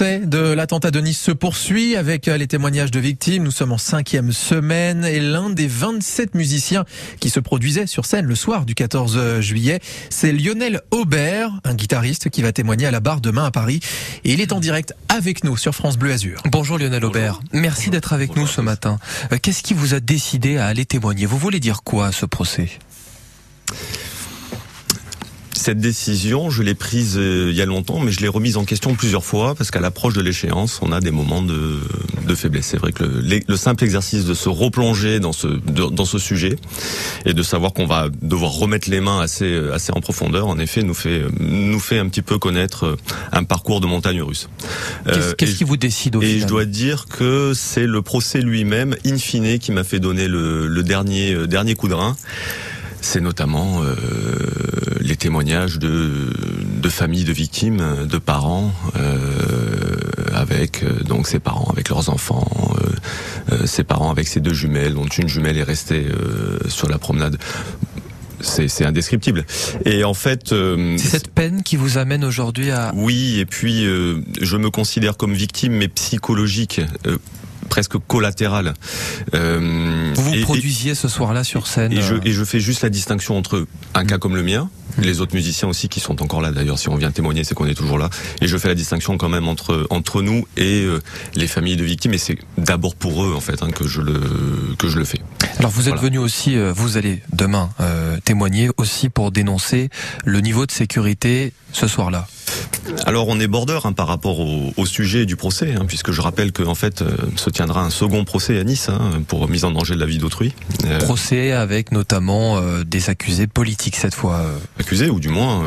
de l'attentat de Nice se poursuit avec euh, les témoignages de victimes. Nous sommes en cinquième semaine et l'un des 27 musiciens qui se produisaient sur scène le soir du 14 juillet, c'est Lionel Aubert, un guitariste qui va témoigner à la barre demain à Paris. Et il est en direct avec nous sur France Bleu Azur. Bonjour Lionel Aubert. Merci d'être avec nous ce matin. Euh, qu'est-ce qui vous a décidé à aller témoigner? Vous voulez dire quoi à ce procès? Cette décision, je l'ai prise euh, il y a longtemps, mais je l'ai remise en question plusieurs fois parce qu'à l'approche de l'échéance, on a des moments de, de faiblesse. C'est vrai que le, le, simple exercice de se replonger dans ce dans ce sujet et de savoir qu'on va devoir remettre les mains assez assez en profondeur, en effet, nous fait nous fait un petit peu connaître un parcours de montagne russe. Qu'est-ce euh, qui vous décide au Et je dois dire que c'est le procès lui-même, in fine, qui m'a fait donner le, le dernier euh, dernier coup de rein c'est notamment euh, les témoignages de, de familles de victimes, de parents, euh, avec euh, donc ses parents, avec leurs enfants, ses parents avec ses deux jumelles, dont une jumelle est restée sur la promenade c'est indescriptible. Et en fait, c'est cette peine qui vous amène aujourd'hui à. Oui, et puis je me considère comme victime, mais psychologique presque collatéral. Euh, vous vous produisiez ce soir-là sur scène. Et je, et je fais juste la distinction entre un cas comme le mien, les autres musiciens aussi qui sont encore là d'ailleurs si on vient témoigner c'est qu'on est toujours là. Et je fais la distinction quand même entre entre nous et euh, les familles de victimes. Et c'est d'abord pour eux en fait hein, que je le que je le fais. Alors vous êtes venu aussi euh, vous allez demain euh, témoigner aussi pour dénoncer le niveau de sécurité ce soir-là alors on est border hein, par rapport au, au, sujet du procès, hein, puisque je rappelle qu'en en fait euh, se tiendra un second procès à Nice hein, pour mise en danger de la vie d'autrui. Euh, procès avec notamment euh, des accusés politiques cette fois. Accusés ou du moins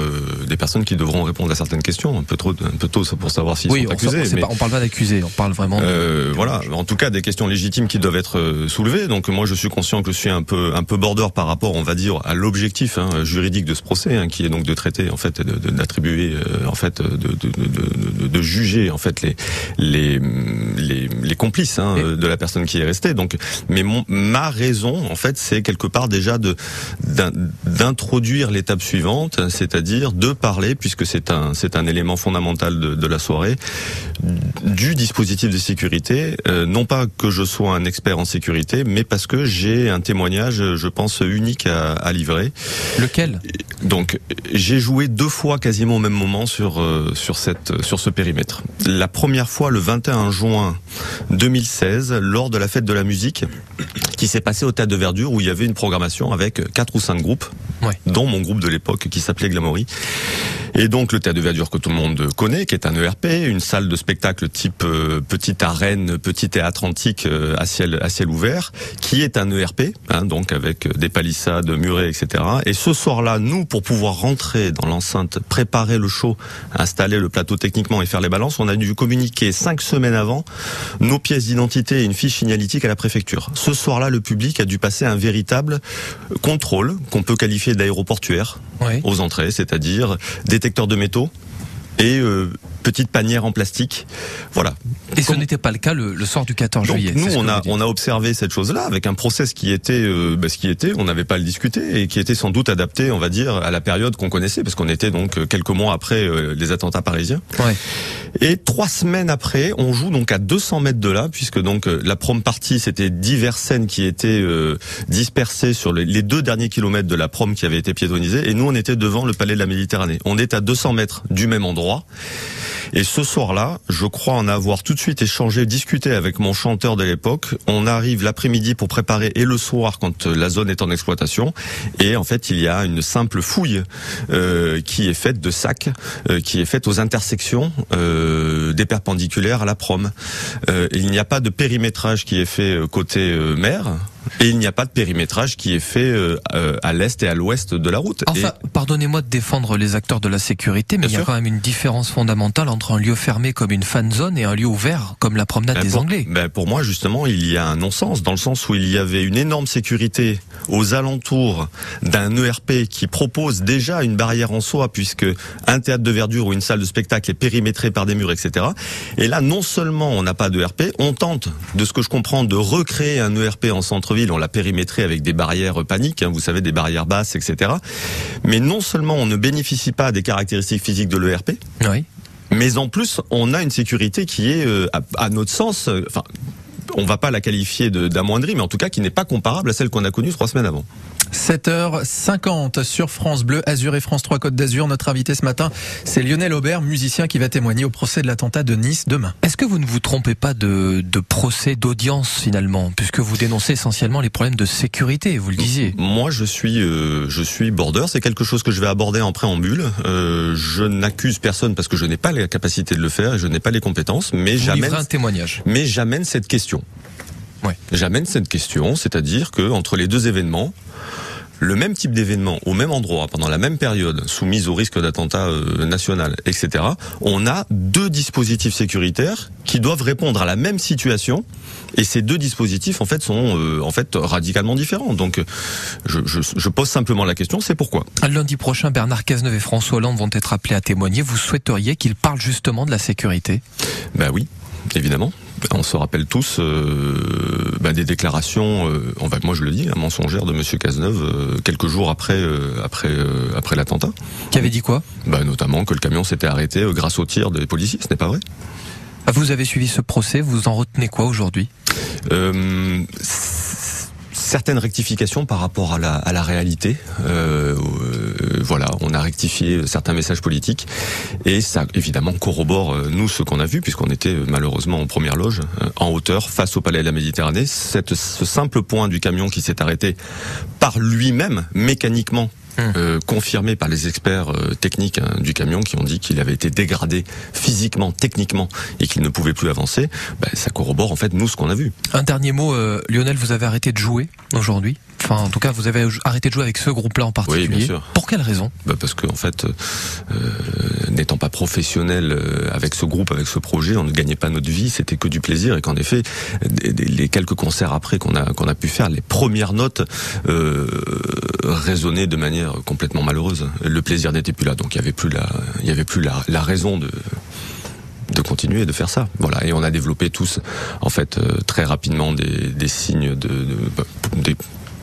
des personnes qui devront répondre à certaines questions. Un peu trop, un peu tôt pour savoir s'ils sont accusés. mais... Pas, on parle pas d'accusés, on parle vraiment. De... voilà, en tout cas des questions légitimes qui doivent être soulevées. Donc moi je suis conscient que je suis un peu un peu border par rapport, on va dire, à l'objectif juridique de ce procès, qui est donc de traiter en fait d'attribuer en fait de, de de, de, juger en fait les les les, les complices hein, de la personne qui est restée. Donc, mais mon, ma raison en fait, c'est quelque part déjà de d'introduire l'étape suivante, c'est-à-dire de parler, puisque c'est un c'est un élément fondamental de, de, la soirée, du dispositif de sécurité. Euh, non pas que je sois un expert en sécurité, mais parce que j'ai un témoignage, je pense, unique à, à livrer. Lequel? Donc, j'ai joué deux fois quasiment au même moment sur euh, sur cette sur ce périmètre. La première fois le 21 juin 2016 lors de la fête de la musique qui s'est passée au Théâtre de Verdure où il y avait une programmation avec quatre ou cinq groupes, dont mon groupe de l'époque qui s'appelait Glamory. Et donc le théâtre de verdure que tout le monde connaît, qui est un ERP, une salle de spectacle type euh, petite arène, petit théâtre antique euh, à ciel ouvert, qui est un ERP, hein, donc avec des palissades, murets, etc. Et ce soir-là, nous, pour pouvoir rentrer dans l'enceinte, préparer le show, installer le plateau techniquement et faire les balances, on a dû communiquer cinq semaines avant nos pièces d'identité et une fiche signalétique à la préfecture. Ce soir-là, le public a dû passer un véritable contrôle qu'on peut qualifier d'aéroportuaire aux entrées, c'est-à-dire détecteur de métaux et euh, petite panière en plastique. Voilà. Et ce n'était pas le cas le, soir du 14 juillet. Nous, on a on a observé cette chose-là avec un process qui était euh, bah, ce qui était, on n'avait pas à le discuter et qui était sans doute adapté, on va dire, à la période qu'on connaissait parce qu'on était donc euh, quelques mois après euh, les attentats parisiens. Ouais. Et trois semaines après, on joue donc à 200 mètres de là, puisque donc la prom partie, c'était diverses scènes qui étaient dispersées sur les, les, deux derniers kilomètres de la prom qui avait été piétonnisée, et nous on était devant le palais de la Méditerranée. On est à 200 mètres du même endroit. Et ce soir-là, je crois en avoir tout de suite échangé, discuté avec mon chanteur de l'époque. On arrive l'après-midi pour préparer et le soir quand euh, la zone est en exploitation. Et en fait, il y a une simple fouille euh, qui est faite de sacs, euh, qui est faite aux intersections des perpendiculaires à la prom. Il n'y a pas de périmétrage qui est fait côté mer et il n'y a pas de périmétrage qui est fait euh, euh, à l'est et à l'ouest de la route. Enfin, pardonnez-moi de défendre les acteurs de la sécurité, mais il y a quand même une différence fondamentale entre un lieu fermé comme une fan zone et un lieu ouvert comme la promenade ben des Anglais. Ben pour moi, justement, il y a un non-sens dans le sens où il y avait une énorme sécurité aux alentours d'un ERP qui propose déjà une barrière en soi, puisque un théâtre de verdure ou une salle de spectacle est périmétré par des murs, etc. Et là, non seulement on n'a pas d'ERP, on tente, de ce que je comprends, de recréer un ERP en centre-ville on l'a périmétré avec des barrières paniques, hein, vous savez, des barrières basses, etc. Mais non seulement on ne bénéficie pas des caractéristiques physiques de l'ERP, oui Mais en plus, on a une sécurité qui est, à, à notre sens, enfin, on va pas la qualifier d'amoindrie, mais en tout cas qui n'est pas comparable à celle qu'on a connue trois semaines avant. 7h50 sur France Bleu, Azur et France 3 Côte d'Azur. Notre invité ce matin, c'est Lionel Aubert, musicien qui va témoigner au procès de l'attentat de Nice demain. Est-ce que vous ne vous trompez pas de, procès, d'audience finalement, puisque vous dénoncez essentiellement les problèmes de sécurité, vous le disiez? Moi, je suis, euh, je suis border. C'est quelque chose que je vais aborder en préambule. Euh, je n'accuse personne parce que je n'ai pas la capacité de le faire et je n'ai pas les compétences, mais j'amène un témoignage. Mais j'amène cette question. Ouais. J'amène cette question, c'est-à-dire que entre les deux événements, le même type d'événement au même endroit pendant la même période, soumise au risque d'attentat euh, national, etc., on a deux dispositifs sécuritaires qui doivent répondre à la même situation. Et ces deux dispositifs, en fait, sont euh, en fait radicalement différents. Donc, je, je, je pose simplement la question, c'est pourquoi? Lundi prochain, Bernard Cazeneuve et François Hollande vont être appelés à témoigner. Vous souhaiteriez qu'ils parlent justement de la sécurité? Ben oui, évidemment. On se rappelle tous euh, bah, des déclarations, euh, on va, moi je le dis, un mensongère de Monsieur Cazeneuve euh, quelques jours après euh, après après l'attentat. Qui avait dit quoi? Bah, Notamment que le camion s'était arrêté grâce au tir des policiers. Ce n'est pas vrai? Ah, vous avez suivi ce procès. Vous en retenez quoi aujourd'hui? Certaines rectifications par rapport à la, réalité. Euh, euh, voilà, on a rectifié certains messages politiques et ça évidemment corrobore euh, nous ce qu'on a vu puisqu'on était malheureusement en première loge en hauteur face au palais de la Méditerranée. Cette, ce simple point du camion qui s'est arrêté par lui-même mécaniquement. Euh, confirmé par les experts euh, techniques hein, du camion qui ont dit qu'il avait été dégradé physiquement, techniquement et qu'il ne pouvait plus avancer, bah, ça corrobore en fait nous ce qu'on a vu. Un dernier mot, euh, Lionel, vous avez arrêté de jouer aujourd'hui? Enfin, en tout cas, vous avez arrêté de jouer avec ce groupe-là en particulier. Oui, bien sûr. Pour quelle raison? Bah Parce que en fait, n'étant pas professionnel avec ce groupe, avec ce projet, on ne gagnait pas notre vie, c'était que du plaisir et qu'en effet, les quelques concerts après qu'on a qu'on a pu faire, les premières notes résonnaient de manière complètement malheureuse. Le plaisir n'était plus là, donc il y avait plus la, il y avait plus la, raison de de continuer de faire ça. Voilà, et on a développé tous, en fait, euh, très rapidement des, des signes de, bah,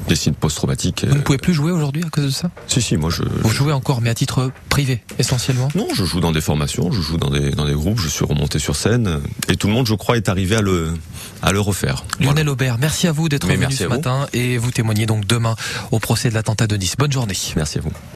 des signes post-traumatiques. Vous ne pouvez plus jouer aujourd'hui à cause de ça? Si, si, moi je... Vous jouez encore, mais à titre privé, essentiellement? Non, je joue dans des formations, je joue dans des, dans des groupes, je suis remonté sur scène, et tout le monde, je crois, est arrivé à le, à le refaire. Lionel Aubert, merci à vous d'être venu ce matin, et vous témoignez donc demain au procès de l'attentat de Nice. Bonne journée. Merci à vous.